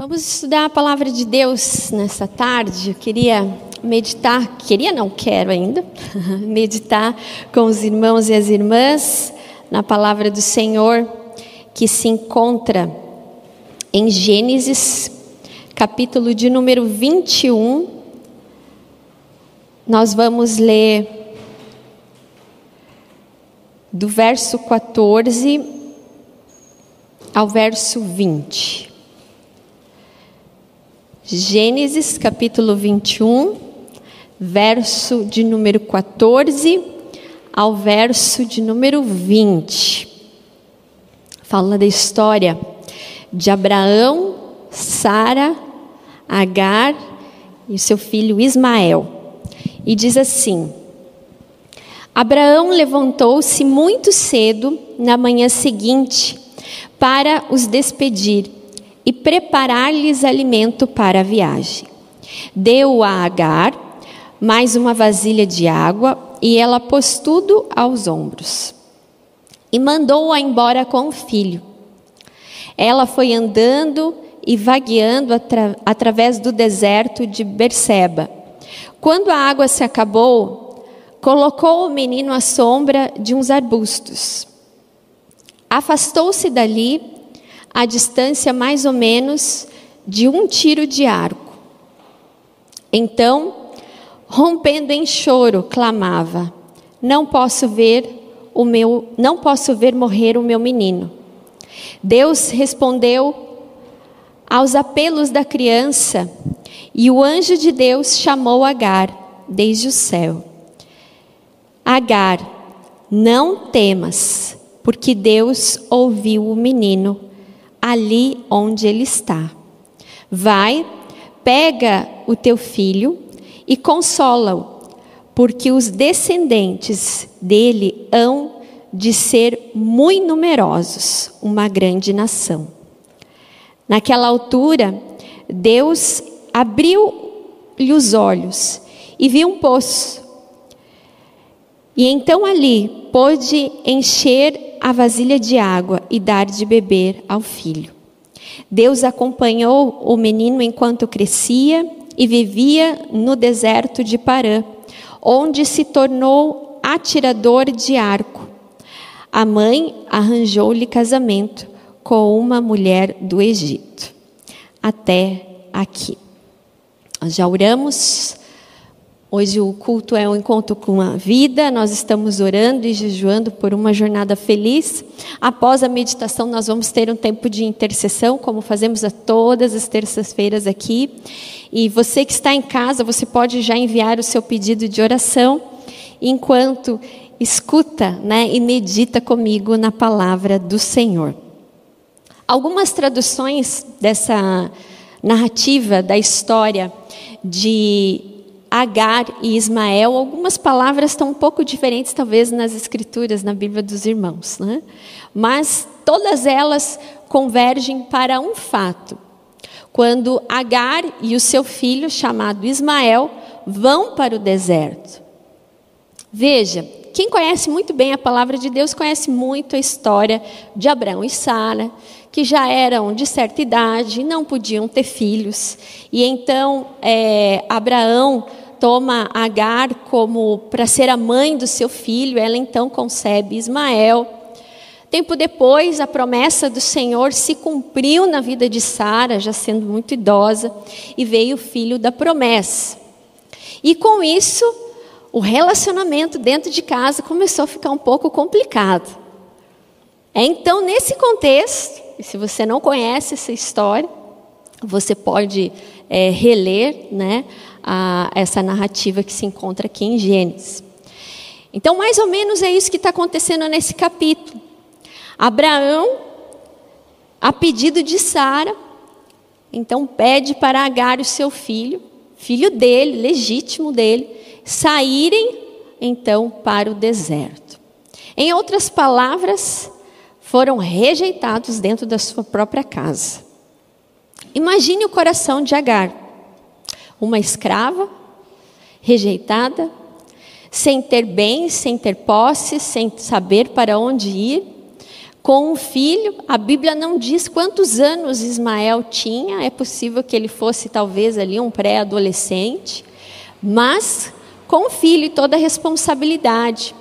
Vamos estudar a palavra de Deus nessa tarde. Eu queria meditar, queria não quero ainda, meditar com os irmãos e as irmãs na palavra do Senhor que se encontra em Gênesis, capítulo de número 21. Nós vamos ler do verso 14 ao verso 20. Gênesis capítulo 21, verso de número 14 ao verso de número 20. Fala da história de Abraão, Sara, Agar e seu filho Ismael. E diz assim: Abraão levantou-se muito cedo na manhã seguinte para os despedir e preparar-lhes alimento para a viagem. Deu a Agar mais uma vasilha de água e ela pôs tudo aos ombros. E mandou-a embora com o filho. Ela foi andando e vagueando atra através do deserto de Berseba. Quando a água se acabou, colocou o menino à sombra de uns arbustos. Afastou-se dali a distância mais ou menos de um tiro de arco. Então, rompendo em choro, clamava: Não posso ver o meu, não posso ver morrer o meu menino. Deus respondeu aos apelos da criança, e o anjo de Deus chamou Agar desde o céu. Agar, não temas, porque Deus ouviu o menino ali onde ele está. Vai, pega o teu filho e consola-o, porque os descendentes dele hão de ser muito numerosos, uma grande nação. Naquela altura, Deus abriu-lhe os olhos e viu um poço. E então ali pôde encher a vasilha de água e dar de beber ao filho. Deus acompanhou o menino enquanto crescia e vivia no deserto de Parã, onde se tornou atirador de arco. A mãe arranjou-lhe casamento com uma mulher do Egito. Até aqui. Já oramos Hoje o culto é um encontro com a vida, nós estamos orando e jejuando por uma jornada feliz. Após a meditação, nós vamos ter um tempo de intercessão, como fazemos a todas as terças-feiras aqui. E você que está em casa, você pode já enviar o seu pedido de oração, enquanto escuta né, e medita comigo na palavra do Senhor. Algumas traduções dessa narrativa da história de Agar e Ismael, algumas palavras estão um pouco diferentes, talvez, nas escrituras, na Bíblia dos irmãos, né? mas todas elas convergem para um fato. Quando Agar e o seu filho, chamado Ismael, vão para o deserto. Veja, quem conhece muito bem a palavra de Deus conhece muito a história de Abraão e Sara, que já eram de certa idade, não podiam ter filhos. E então é, Abraão toma Agar como para ser a mãe do seu filho, ela então concebe Ismael. Tempo depois, a promessa do Senhor se cumpriu na vida de Sara, já sendo muito idosa, e veio o filho da promessa. E com isso, o relacionamento dentro de casa começou a ficar um pouco complicado. É então nesse contexto, e se você não conhece essa história, você pode é, reler né, a, essa narrativa que se encontra aqui em Gênesis. Então, mais ou menos é isso que está acontecendo nesse capítulo. Abraão, a pedido de Sara, então pede para Agar, o seu filho, filho dele, legítimo dele, saírem então para o deserto. Em outras palavras, foram rejeitados dentro da sua própria casa. Imagine o coração de Agar uma escrava, rejeitada, sem ter bens, sem ter posse, sem saber para onde ir, com um filho. A Bíblia não diz quantos anos Ismael tinha, é possível que ele fosse talvez ali um pré-adolescente, mas com o filho e toda a responsabilidade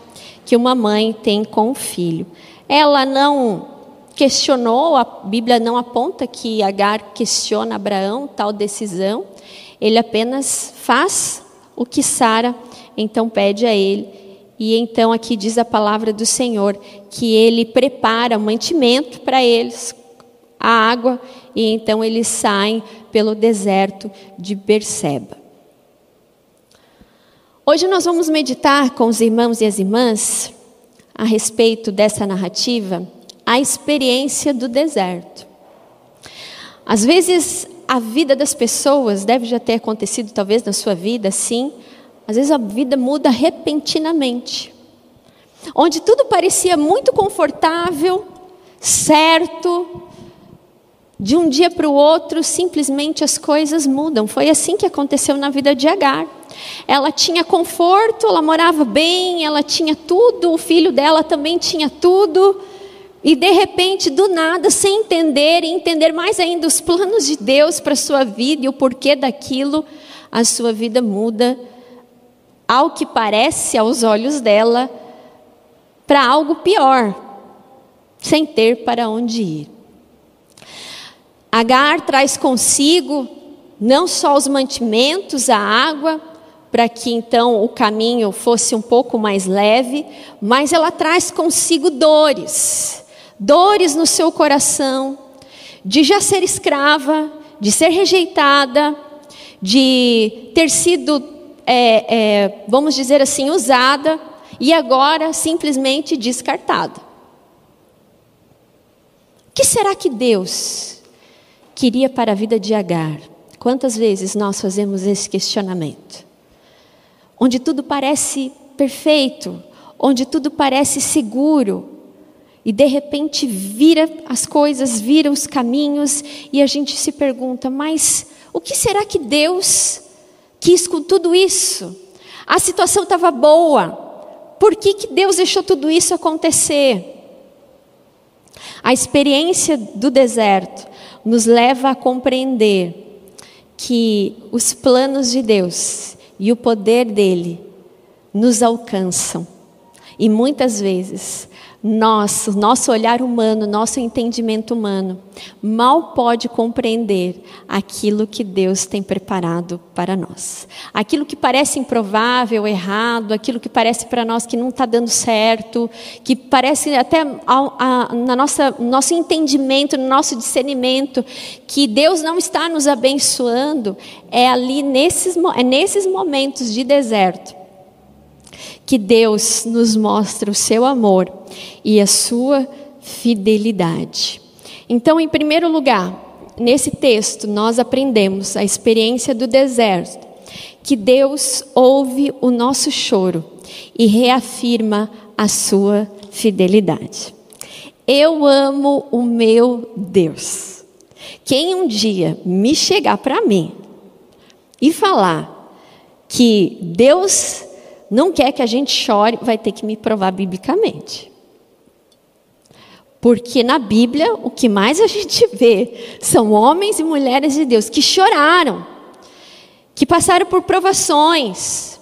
que uma mãe tem com o filho. Ela não questionou, a Bíblia não aponta que Agar questiona Abraão tal decisão, ele apenas faz o que Sara então pede a ele. E então aqui diz a palavra do Senhor que ele prepara mantimento para eles, a água, e então eles saem pelo deserto de Berseba. Hoje nós vamos meditar com os irmãos e as irmãs a respeito dessa narrativa, a experiência do deserto. Às vezes a vida das pessoas deve já ter acontecido talvez na sua vida, sim. Às vezes a vida muda repentinamente. Onde tudo parecia muito confortável, certo, de um dia para o outro, simplesmente as coisas mudam. Foi assim que aconteceu na vida de Agar. Ela tinha conforto, ela morava bem, ela tinha tudo, o filho dela também tinha tudo. E de repente, do nada, sem entender e entender mais ainda os planos de Deus para a sua vida e o porquê daquilo, a sua vida muda, ao que parece aos olhos dela, para algo pior, sem ter para onde ir. Agar traz consigo não só os mantimentos, a água, para que então o caminho fosse um pouco mais leve, mas ela traz consigo dores, dores no seu coração, de já ser escrava, de ser rejeitada, de ter sido, é, é, vamos dizer assim, usada e agora simplesmente descartada. O que será que Deus queria para a vida de Agar. Quantas vezes nós fazemos esse questionamento? Onde tudo parece perfeito, onde tudo parece seguro, e de repente vira as coisas, vira os caminhos, e a gente se pergunta: mas o que será que Deus quis com tudo isso? A situação estava boa, por que, que Deus deixou tudo isso acontecer? A experiência do deserto nos leva a compreender que os planos de Deus e o poder dele nos alcançam. E muitas vezes nosso, nosso olhar humano, nosso entendimento humano, mal pode compreender aquilo que Deus tem preparado para nós. Aquilo que parece improvável, errado, aquilo que parece para nós que não está dando certo, que parece até a, a, na nossa nosso entendimento, no nosso discernimento, que Deus não está nos abençoando, é ali nesses, é nesses momentos de deserto que Deus nos mostra o seu amor e a sua fidelidade. Então, em primeiro lugar, nesse texto, nós aprendemos a experiência do deserto, que Deus ouve o nosso choro e reafirma a sua fidelidade. Eu amo o meu Deus. Quem um dia me chegar para mim e falar que Deus não quer que a gente chore, vai ter que me provar biblicamente. Porque na Bíblia, o que mais a gente vê são homens e mulheres de Deus que choraram, que passaram por provações,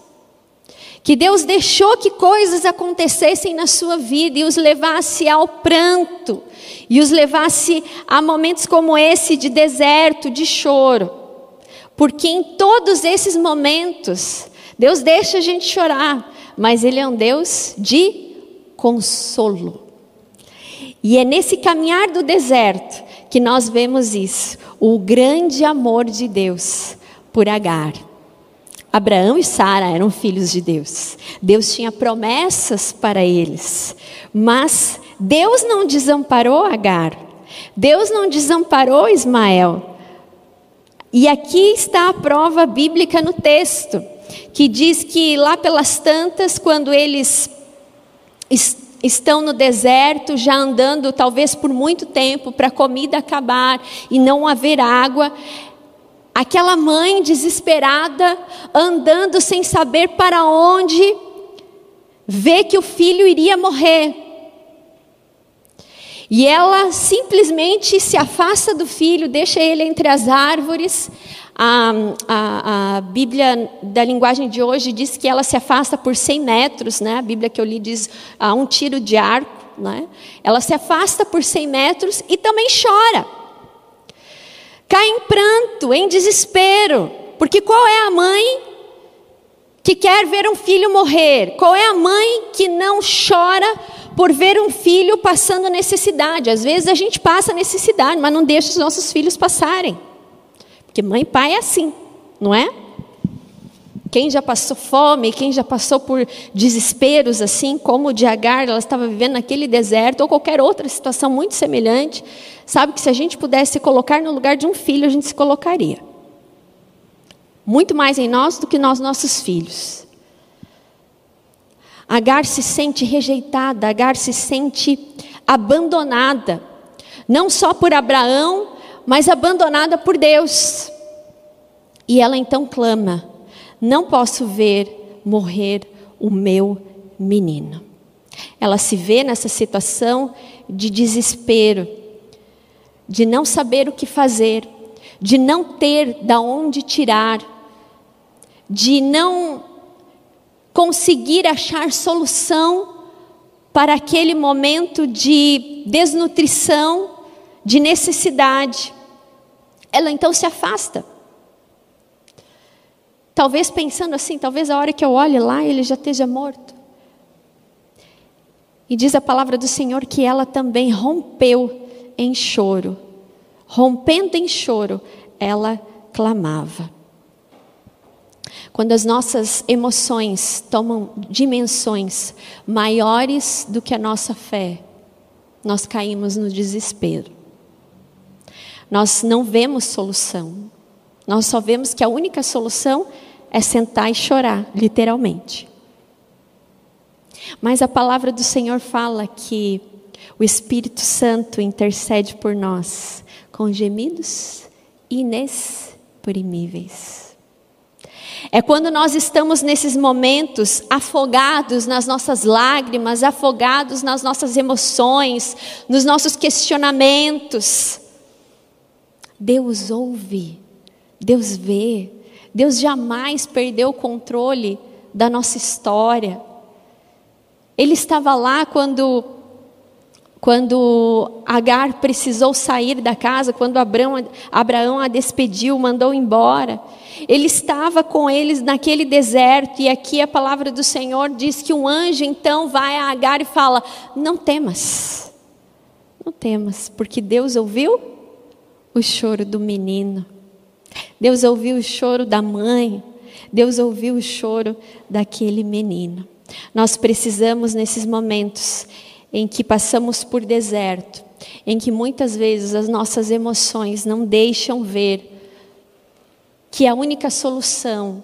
que Deus deixou que coisas acontecessem na sua vida e os levasse ao pranto, e os levasse a momentos como esse de deserto, de choro. Porque em todos esses momentos, Deus deixa a gente chorar, mas Ele é um Deus de consolo. E é nesse caminhar do deserto que nós vemos isso, o grande amor de Deus por Agar. Abraão e Sara eram filhos de Deus. Deus tinha promessas para eles. Mas Deus não desamparou Agar. Deus não desamparou Ismael. E aqui está a prova bíblica no texto que diz que lá pelas tantas, quando eles estão no deserto, já andando talvez por muito tempo para a comida acabar e não haver água, aquela mãe desesperada, andando sem saber para onde, vê que o filho iria morrer. E ela simplesmente se afasta do filho, deixa ele entre as árvores. A, a, a, Bíblia da linguagem de hoje diz que ela se afasta por 100 metros, né? a Bíblia que eu li diz a um tiro de arco. Né? Ela se afasta por 100 metros e também chora. Cai em pranto, em desespero, porque qual é a mãe que quer ver um filho morrer? Qual é a mãe que não chora por ver um filho passando necessidade? Às vezes a gente passa necessidade, mas não deixa os nossos filhos passarem. Porque mãe e pai é assim, não é? Quem já passou fome, quem já passou por desesperos assim, como o de Agar, ela estava vivendo naquele deserto, ou qualquer outra situação muito semelhante, sabe que se a gente pudesse colocar no lugar de um filho, a gente se colocaria. Muito mais em nós do que nós, nossos filhos. Agar se sente rejeitada, Agar se sente abandonada, não só por Abraão, mas abandonada por Deus. E ela então clama: Não posso ver morrer o meu menino. Ela se vê nessa situação de desespero, de não saber o que fazer, de não ter da onde tirar, de não conseguir achar solução para aquele momento de desnutrição, de necessidade. Ela então se afasta. Talvez pensando assim, talvez a hora que eu olhe lá ele já esteja morto. E diz a palavra do Senhor que ela também rompeu em choro. Rompendo em choro, ela clamava. Quando as nossas emoções tomam dimensões maiores do que a nossa fé, nós caímos no desespero. Nós não vemos solução. Nós só vemos que a única solução é sentar e chorar, literalmente. Mas a palavra do Senhor fala que o Espírito Santo intercede por nós com gemidos inexprimíveis. É quando nós estamos nesses momentos afogados nas nossas lágrimas, afogados nas nossas emoções, nos nossos questionamentos. Deus ouve, Deus vê, Deus jamais perdeu o controle da nossa história. Ele estava lá quando quando Agar precisou sair da casa, quando Abraão, Abraão a despediu, mandou embora. Ele estava com eles naquele deserto, e aqui a palavra do Senhor diz que um anjo então vai a Agar e fala: Não temas, não temas, porque Deus ouviu o choro do menino, Deus ouviu o choro da mãe, Deus ouviu o choro daquele menino. Nós precisamos, nesses momentos, em que passamos por deserto, em que muitas vezes as nossas emoções não deixam ver que a única solução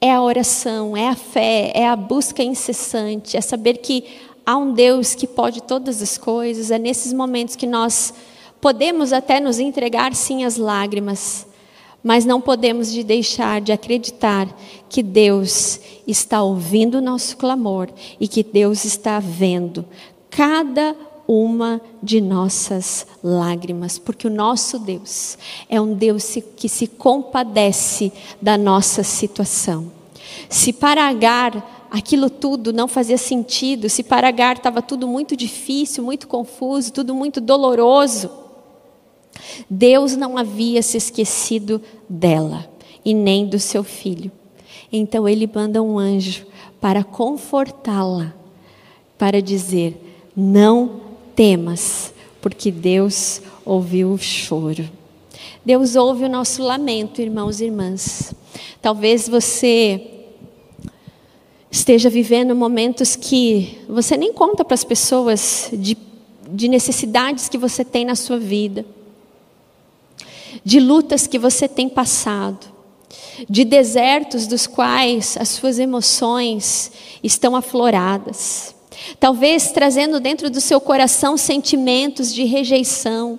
é a oração, é a fé, é a busca incessante, é saber que há um Deus que pode todas as coisas. É nesses momentos que nós podemos até nos entregar sim às lágrimas, mas não podemos de deixar de acreditar que Deus está ouvindo o nosso clamor e que Deus está vendo cada uma de nossas lágrimas, porque o nosso Deus é um Deus que se compadece da nossa situação. Se para Agar aquilo tudo não fazia sentido, se para Agar estava tudo muito difícil, muito confuso, tudo muito doloroso, Deus não havia se esquecido dela e nem do seu filho. Então ele manda um anjo para confortá-la, para dizer: Não temas, porque Deus ouviu o choro. Deus ouve o nosso lamento, irmãos e irmãs. Talvez você esteja vivendo momentos que você nem conta para as pessoas de, de necessidades que você tem na sua vida de lutas que você tem passado, de desertos dos quais as suas emoções estão afloradas. Talvez trazendo dentro do seu coração sentimentos de rejeição,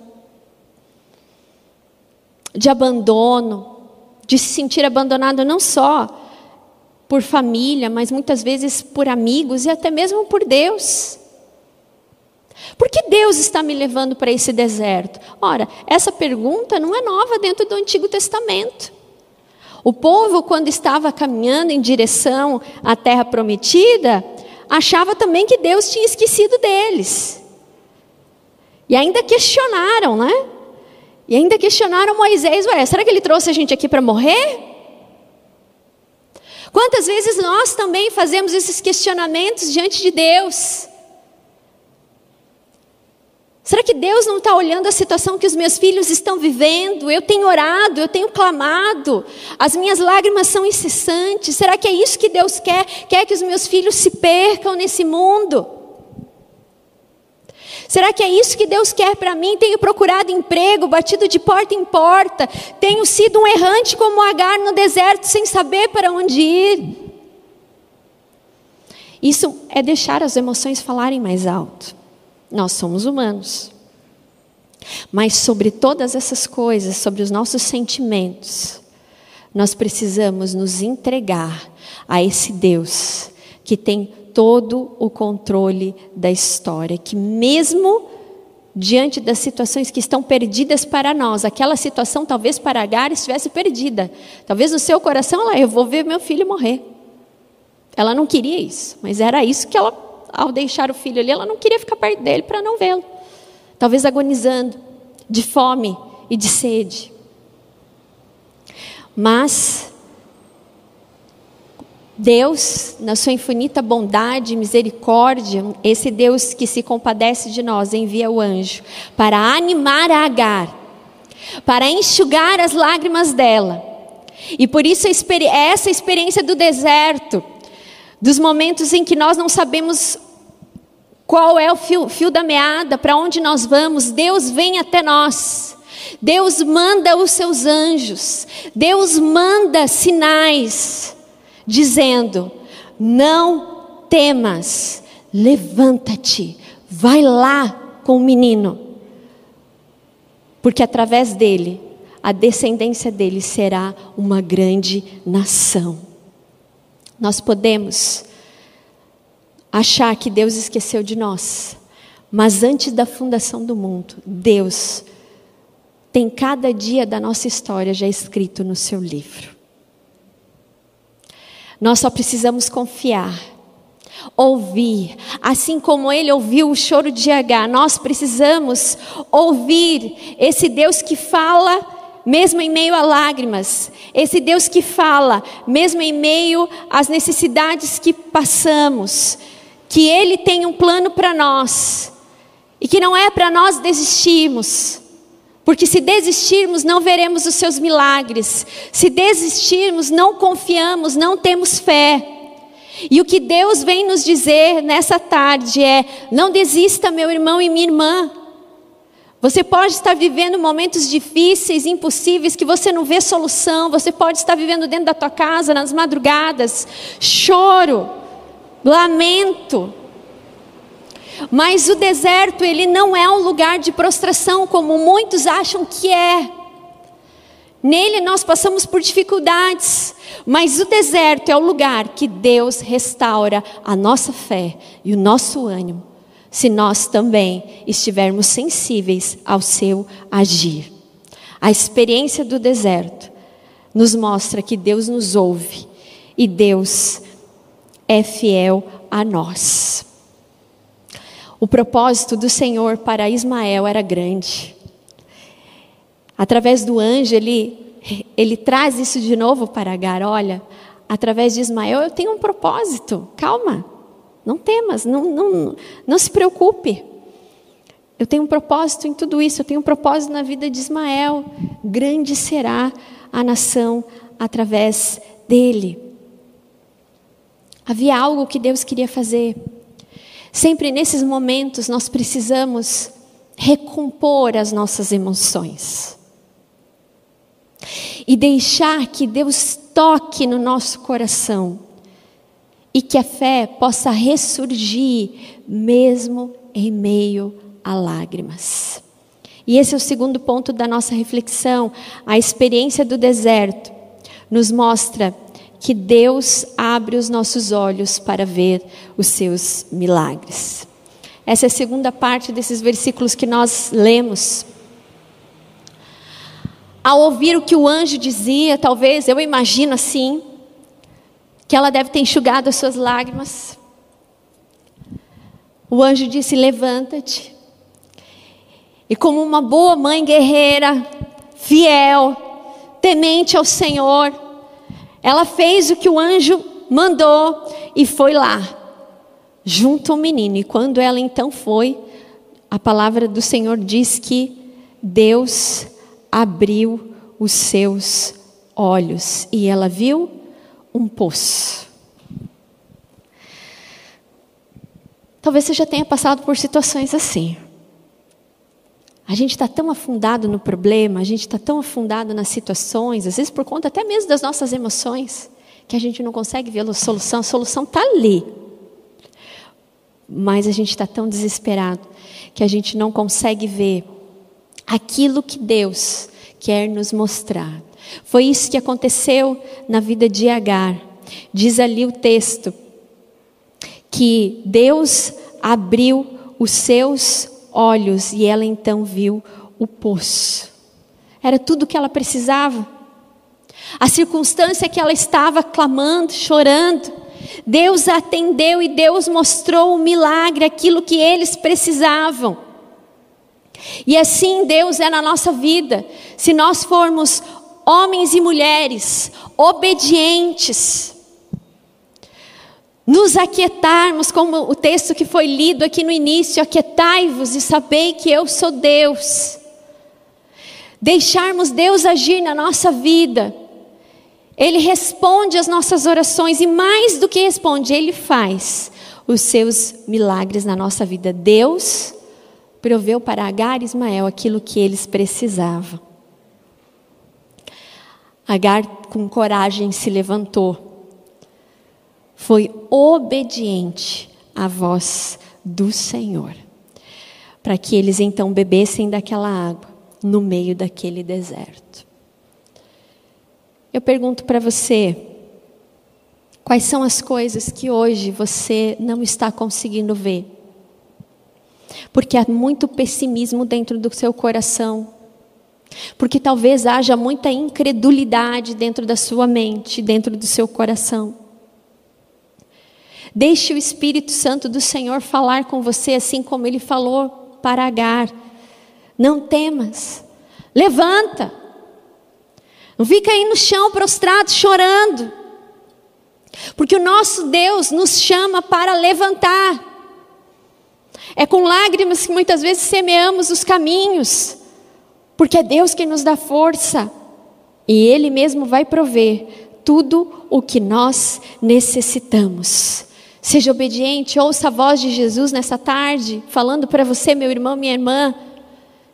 de abandono, de se sentir abandonado não só por família, mas muitas vezes por amigos e até mesmo por Deus. Por que Deus está me levando para esse deserto? Ora, essa pergunta não é nova dentro do Antigo Testamento. O povo, quando estava caminhando em direção à terra prometida, achava também que Deus tinha esquecido deles. E ainda questionaram, né? E ainda questionaram Moisés: Ué, será que ele trouxe a gente aqui para morrer? Quantas vezes nós também fazemos esses questionamentos diante de Deus? Será que Deus não está olhando a situação que os meus filhos estão vivendo? Eu tenho orado, eu tenho clamado, as minhas lágrimas são incessantes. Será que é isso que Deus quer? Quer que os meus filhos se percam nesse mundo? Será que é isso que Deus quer para mim? Tenho procurado emprego, batido de porta em porta, tenho sido um errante como Agar no deserto, sem saber para onde ir. Isso é deixar as emoções falarem mais alto. Nós somos humanos. Mas sobre todas essas coisas, sobre os nossos sentimentos, nós precisamos nos entregar a esse Deus que tem todo o controle da história, que mesmo diante das situações que estão perdidas para nós, aquela situação talvez para Agar estivesse perdida. Talvez no seu coração ela, eu vou ver meu filho morrer. Ela não queria isso, mas era isso que ela ao deixar o filho ali, ela não queria ficar perto dele para não vê-lo. Talvez agonizando, de fome e de sede. Mas Deus, na sua infinita bondade e misericórdia, esse Deus que se compadece de nós, envia o anjo para animar a Agar, para enxugar as lágrimas dela. E por isso essa experiência do deserto, dos momentos em que nós não sabemos qual é o fio, fio da meada, para onde nós vamos, Deus vem até nós. Deus manda os seus anjos, Deus manda sinais, dizendo: não temas, levanta-te, vai lá com o menino, porque através dele, a descendência dele será uma grande nação. Nós podemos achar que Deus esqueceu de nós, mas antes da fundação do mundo, Deus tem cada dia da nossa história já escrito no seu livro. Nós só precisamos confiar, ouvir, assim como ele ouviu o choro de Agar, nós precisamos ouvir esse Deus que fala mesmo em meio a lágrimas, esse Deus que fala, mesmo em meio às necessidades que passamos, que Ele tem um plano para nós, e que não é para nós desistirmos, porque se desistirmos, não veremos os seus milagres, se desistirmos, não confiamos, não temos fé. E o que Deus vem nos dizer nessa tarde é: não desista, meu irmão e minha irmã. Você pode estar vivendo momentos difíceis, impossíveis, que você não vê solução. Você pode estar vivendo dentro da tua casa, nas madrugadas, choro, lamento. Mas o deserto, ele não é um lugar de prostração como muitos acham que é. Nele nós passamos por dificuldades, mas o deserto é o lugar que Deus restaura a nossa fé e o nosso ânimo se nós também estivermos sensíveis ao seu agir. A experiência do deserto nos mostra que Deus nos ouve e Deus é fiel a nós. O propósito do Senhor para Ismael era grande. Através do anjo, ele, ele traz isso de novo para Agar. Olha, através de Ismael eu tenho um propósito. Calma, não temas, não, não, não se preocupe. Eu tenho um propósito em tudo isso, eu tenho um propósito na vida de Ismael. Grande será a nação através dele. Havia algo que Deus queria fazer. Sempre nesses momentos nós precisamos recompor as nossas emoções. E deixar que Deus toque no nosso coração e que a fé possa ressurgir mesmo em meio a lágrimas. E esse é o segundo ponto da nossa reflexão. A experiência do deserto nos mostra que Deus abre os nossos olhos para ver os seus milagres. Essa é a segunda parte desses versículos que nós lemos. Ao ouvir o que o anjo dizia, talvez, eu imagino assim, que ela deve ter enxugado as suas lágrimas. O anjo disse: Levanta-te. E como uma boa mãe guerreira, fiel, temente ao Senhor, ela fez o que o anjo mandou e foi lá, junto ao menino. E quando ela então foi, a palavra do Senhor diz que Deus abriu os seus olhos e ela viu um poço. Talvez você já tenha passado por situações assim. A gente está tão afundado no problema, a gente está tão afundado nas situações, às vezes por conta até mesmo das nossas emoções, que a gente não consegue ver a solução. A solução está ali. Mas a gente está tão desesperado que a gente não consegue ver aquilo que Deus quer nos mostrar. Foi isso que aconteceu na vida de Agar. Diz ali o texto que Deus abriu os seus olhos e ela então viu o poço. Era tudo o que ela precisava. A circunstância que ela estava clamando, chorando, Deus atendeu e Deus mostrou o milagre, aquilo que eles precisavam. E assim Deus é na nossa vida. Se nós formos homens e mulheres obedientes, nos aquietarmos, como o texto que foi lido aqui no início, aquietai-vos e sabei que eu sou Deus. Deixarmos Deus agir na nossa vida. Ele responde às nossas orações e mais do que responde, ele faz os seus milagres na nossa vida. Deus proveu para Agar e Ismael aquilo que eles precisavam. Agar, com coragem, se levantou foi obediente à voz do Senhor, para que eles então bebessem daquela água no meio daquele deserto. Eu pergunto para você, quais são as coisas que hoje você não está conseguindo ver? Porque há muito pessimismo dentro do seu coração. Porque talvez haja muita incredulidade dentro da sua mente, dentro do seu coração. Deixe o Espírito Santo do Senhor falar com você, assim como ele falou para Agar. Não temas, levanta. Não fica aí no chão prostrado chorando. Porque o nosso Deus nos chama para levantar. É com lágrimas que muitas vezes semeamos os caminhos, porque é Deus quem nos dá força e Ele mesmo vai prover tudo o que nós necessitamos. Seja obediente, ouça a voz de Jesus nessa tarde, falando para você, meu irmão, minha irmã.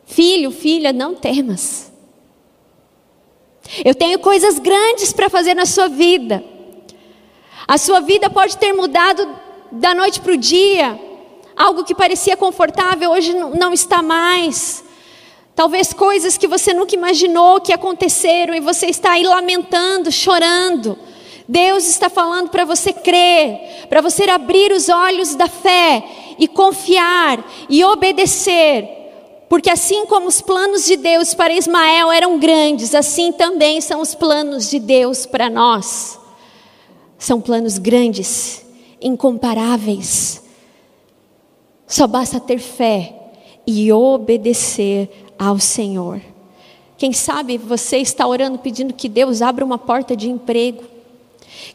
Filho, filha, não temas. Eu tenho coisas grandes para fazer na sua vida. A sua vida pode ter mudado da noite para o dia. Algo que parecia confortável hoje não está mais. Talvez coisas que você nunca imaginou que aconteceram e você está aí lamentando, chorando. Deus está falando para você crer, para você abrir os olhos da fé e confiar e obedecer. Porque assim como os planos de Deus para Ismael eram grandes, assim também são os planos de Deus para nós. São planos grandes, incomparáveis. Só basta ter fé e obedecer ao Senhor. Quem sabe você está orando pedindo que Deus abra uma porta de emprego.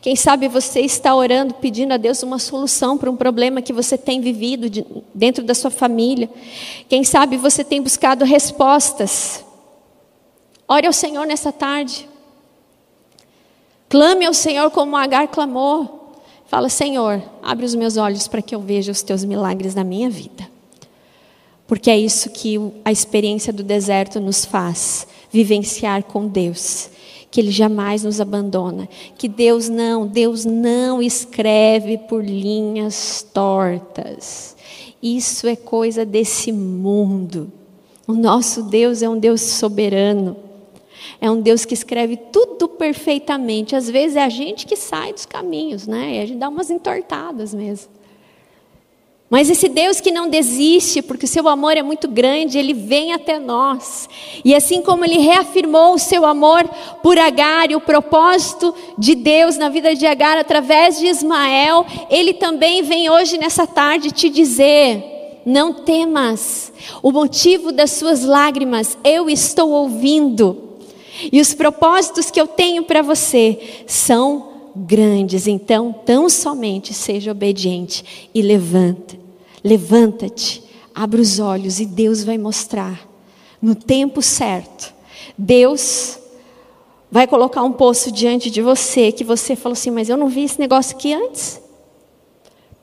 Quem sabe você está orando, pedindo a Deus uma solução para um problema que você tem vivido de, dentro da sua família. Quem sabe você tem buscado respostas. Ore ao Senhor nessa tarde. Clame ao Senhor como Agar clamou. Fala, Senhor, abre os meus olhos para que eu veja os teus milagres na minha vida. Porque é isso que a experiência do deserto nos faz vivenciar com Deus que Ele jamais nos abandona, que Deus não, Deus não escreve por linhas tortas. Isso é coisa desse mundo. O nosso Deus é um Deus soberano. É um Deus que escreve tudo perfeitamente. Às vezes é a gente que sai dos caminhos, né? E a gente dá umas entortadas mesmo. Mas esse Deus que não desiste, porque o seu amor é muito grande, ele vem até nós. E assim como ele reafirmou o seu amor por Agar e o propósito de Deus na vida de Agar através de Ismael, ele também vem hoje nessa tarde te dizer: não temas, o motivo das suas lágrimas eu estou ouvindo. E os propósitos que eu tenho para você são grandes. Então, tão somente seja obediente e levanta. Levanta-te, abre os olhos e Deus vai mostrar no tempo certo. Deus vai colocar um poço diante de você que você falou assim, mas eu não vi esse negócio aqui antes.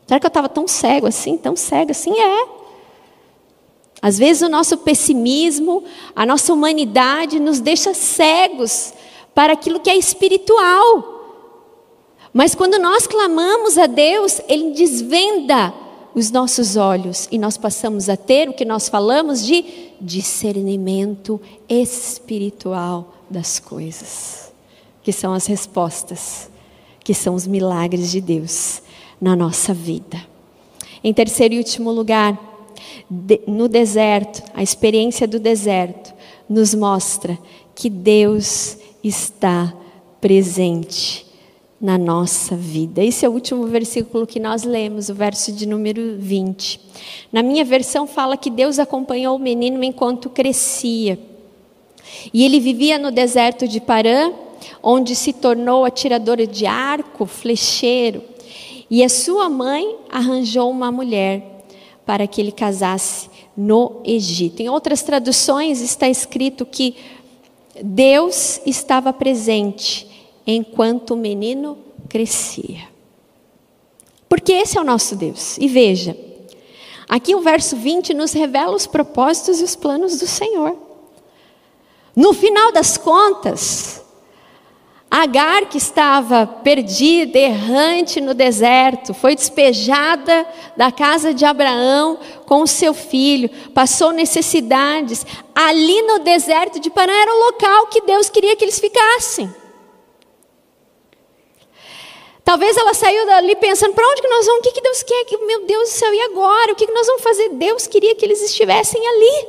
Será que eu estava tão cego assim, tão cego assim? É. Às vezes o nosso pessimismo, a nossa humanidade nos deixa cegos para aquilo que é espiritual. Mas quando nós clamamos a Deus, Ele desvenda os nossos olhos e nós passamos a ter o que nós falamos de discernimento espiritual das coisas, que são as respostas, que são os milagres de Deus na nossa vida. Em terceiro e último lugar, no deserto, a experiência do deserto nos mostra que Deus está presente na nossa vida. Esse é o último versículo que nós lemos, o verso de número 20. Na minha versão fala que Deus acompanhou o menino enquanto crescia. E ele vivia no deserto de Parã, onde se tornou atirador de arco, flecheiro. E a sua mãe arranjou uma mulher para que ele casasse no Egito. Em outras traduções está escrito que Deus estava presente enquanto o menino crescia. Porque esse é o nosso Deus. E veja, aqui o verso 20 nos revela os propósitos e os planos do Senhor. No final das contas, Agar, que estava perdida, errante no deserto, foi despejada da casa de Abraão com o seu filho, passou necessidades. Ali no deserto de Pará era o local que Deus queria que eles ficassem. Talvez ela saiu dali pensando: para onde que nós vamos? O que, que Deus quer? Meu Deus do céu, e agora? O que, que nós vamos fazer? Deus queria que eles estivessem ali.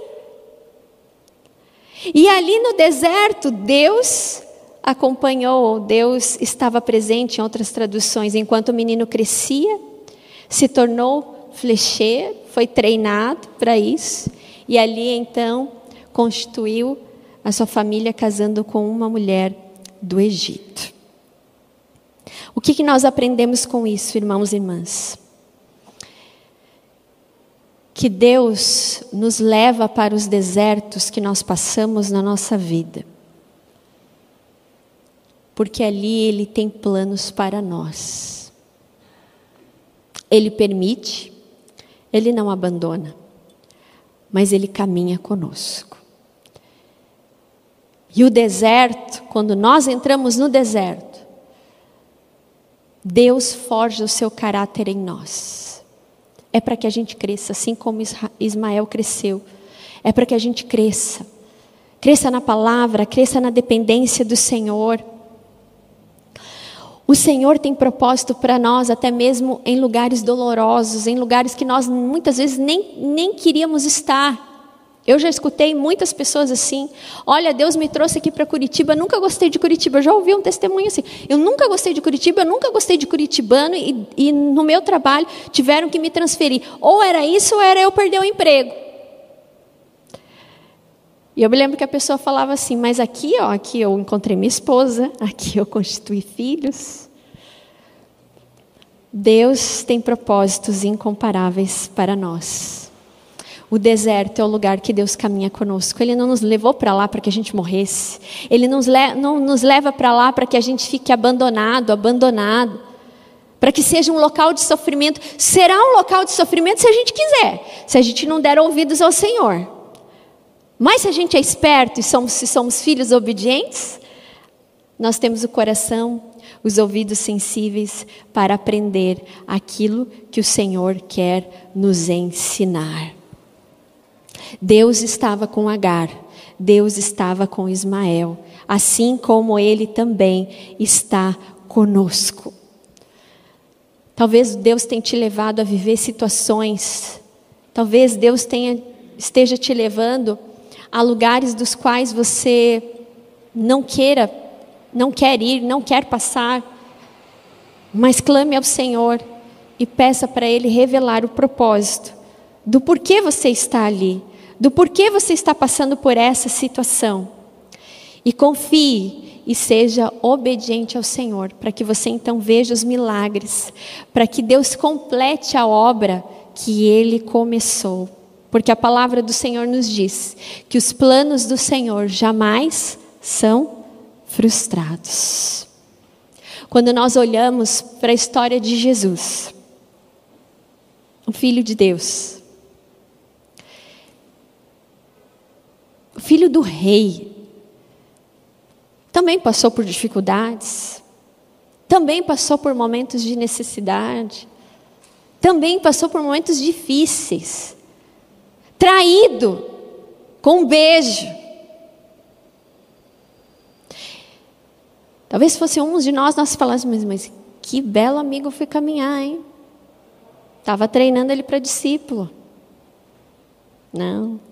E ali no deserto, Deus acompanhou, Deus estava presente em outras traduções, enquanto o menino crescia, se tornou flecheiro, foi treinado para isso, e ali então constituiu a sua família casando com uma mulher do Egito. O que, que nós aprendemos com isso, irmãos e irmãs? Que Deus nos leva para os desertos que nós passamos na nossa vida. Porque ali Ele tem planos para nós. Ele permite, Ele não abandona, mas Ele caminha conosco. E o deserto, quando nós entramos no deserto, Deus forja o seu caráter em nós. É para que a gente cresça, assim como Ismael cresceu. É para que a gente cresça. Cresça na palavra, cresça na dependência do Senhor. O Senhor tem propósito para nós, até mesmo em lugares dolorosos, em lugares que nós muitas vezes nem, nem queríamos estar. Eu já escutei muitas pessoas assim. Olha, Deus me trouxe aqui para Curitiba, nunca gostei de Curitiba. Eu já ouvi um testemunho assim. Eu nunca gostei de Curitiba, eu nunca gostei de curitibano e, e no meu trabalho tiveram que me transferir. Ou era isso ou era eu perder o emprego. E eu me lembro que a pessoa falava assim: Mas aqui, ó, aqui eu encontrei minha esposa, aqui eu constituí filhos. Deus tem propósitos incomparáveis para nós. O deserto é o lugar que Deus caminha conosco. Ele não nos levou para lá para que a gente morresse. Ele nos não nos leva para lá para que a gente fique abandonado, abandonado. Para que seja um local de sofrimento. Será um local de sofrimento se a gente quiser, se a gente não der ouvidos ao Senhor. Mas se a gente é esperto e somos, se somos filhos obedientes, nós temos o coração, os ouvidos sensíveis para aprender aquilo que o Senhor quer nos ensinar. Deus estava com Agar, Deus estava com Ismael, assim como Ele também está conosco. Talvez Deus tenha te levado a viver situações. Talvez Deus tenha, esteja te levando a lugares dos quais você não queira, não quer ir, não quer passar. Mas clame ao Senhor e peça para Ele revelar o propósito do porquê você está ali, do porquê você está passando por essa situação. E confie e seja obediente ao Senhor, para que você então veja os milagres, para que Deus complete a obra que Ele começou. Porque a palavra do Senhor nos diz que os planos do Senhor jamais são frustrados. Quando nós olhamos para a história de Jesus, o Filho de Deus, filho do rei, também passou por dificuldades, também passou por momentos de necessidade, também passou por momentos difíceis, traído com um beijo. Talvez fosse um de nós, nós falássemos, mas que belo amigo foi caminhar, hein? Estava treinando ele para discípulo. Não.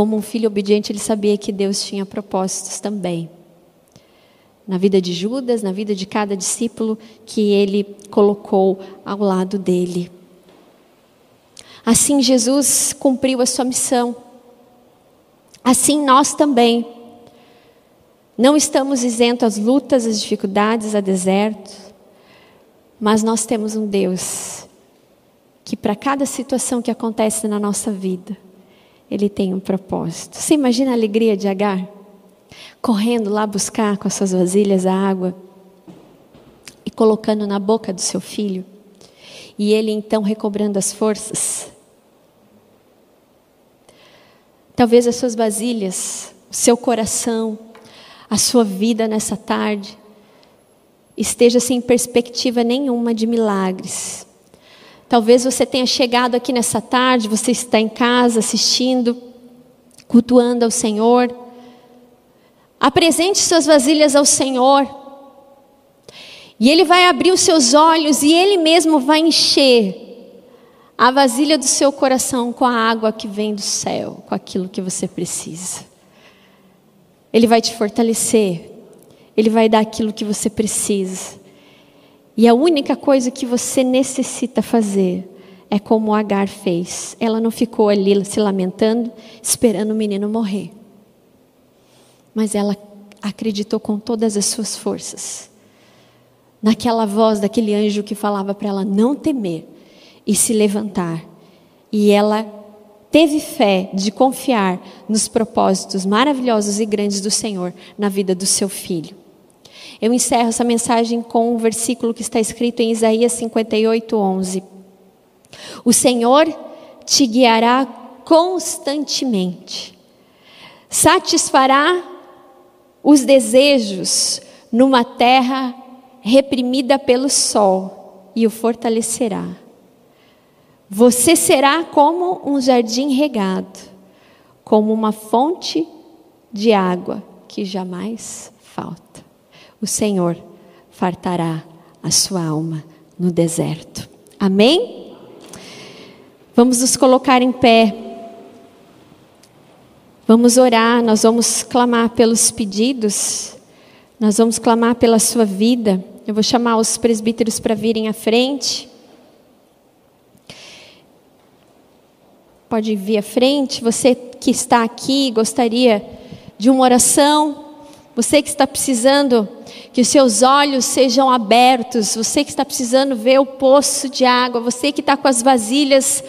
Como um filho obediente, ele sabia que Deus tinha propósitos também. Na vida de Judas, na vida de cada discípulo que ele colocou ao lado dele. Assim Jesus cumpriu a sua missão. Assim nós também. Não estamos isentos às lutas, às dificuldades, a desertos, mas nós temos um Deus que para cada situação que acontece na nossa vida, ele tem um propósito. Você imagina a alegria de Agar? Correndo lá buscar com as suas vasilhas a água e colocando na boca do seu filho. E ele então recobrando as forças. Talvez as suas vasilhas, o seu coração, a sua vida nessa tarde esteja sem perspectiva nenhuma de milagres. Talvez você tenha chegado aqui nessa tarde, você está em casa assistindo, cultuando ao Senhor. Apresente suas vasilhas ao Senhor. E Ele vai abrir os seus olhos e Ele mesmo vai encher a vasilha do seu coração com a água que vem do céu, com aquilo que você precisa. Ele vai te fortalecer. Ele vai dar aquilo que você precisa. E a única coisa que você necessita fazer é como Agar fez. Ela não ficou ali se lamentando, esperando o menino morrer. Mas ela acreditou com todas as suas forças. Naquela voz daquele anjo que falava para ela não temer e se levantar. E ela teve fé de confiar nos propósitos maravilhosos e grandes do Senhor na vida do seu filho. Eu encerro essa mensagem com um versículo que está escrito em Isaías 58, 11. O Senhor te guiará constantemente, satisfará os desejos numa terra reprimida pelo sol e o fortalecerá. Você será como um jardim regado, como uma fonte de água que jamais falta o Senhor fartará a sua alma no deserto. Amém? Vamos nos colocar em pé. Vamos orar, nós vamos clamar pelos pedidos, nós vamos clamar pela sua vida. Eu vou chamar os presbíteros para virem à frente. Pode vir à frente. Você que está aqui gostaria de uma oração. Você que está precisando que os seus olhos sejam abertos, você que está precisando ver o poço de água, você que está com as vasilhas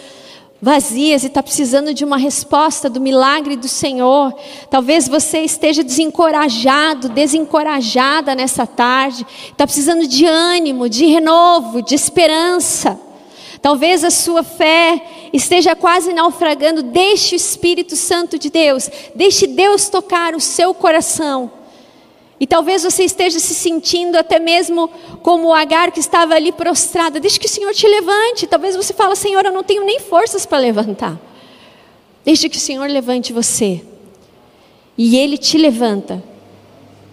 vazias e está precisando de uma resposta do milagre do Senhor. Talvez você esteja desencorajado, desencorajada nessa tarde, está precisando de ânimo, de renovo, de esperança. Talvez a sua fé esteja quase naufragando. Deixe o Espírito Santo de Deus, deixe Deus tocar o seu coração. E talvez você esteja se sentindo até mesmo como o Agar que estava ali prostrada. Deixe que o Senhor te levante. Talvez você fale, Senhor, eu não tenho nem forças para levantar. Deixe que o Senhor levante você. E Ele te levanta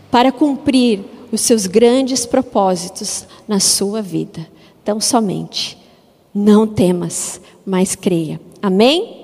para cumprir os seus grandes propósitos na sua vida. Então, somente, não temas, mas creia. Amém?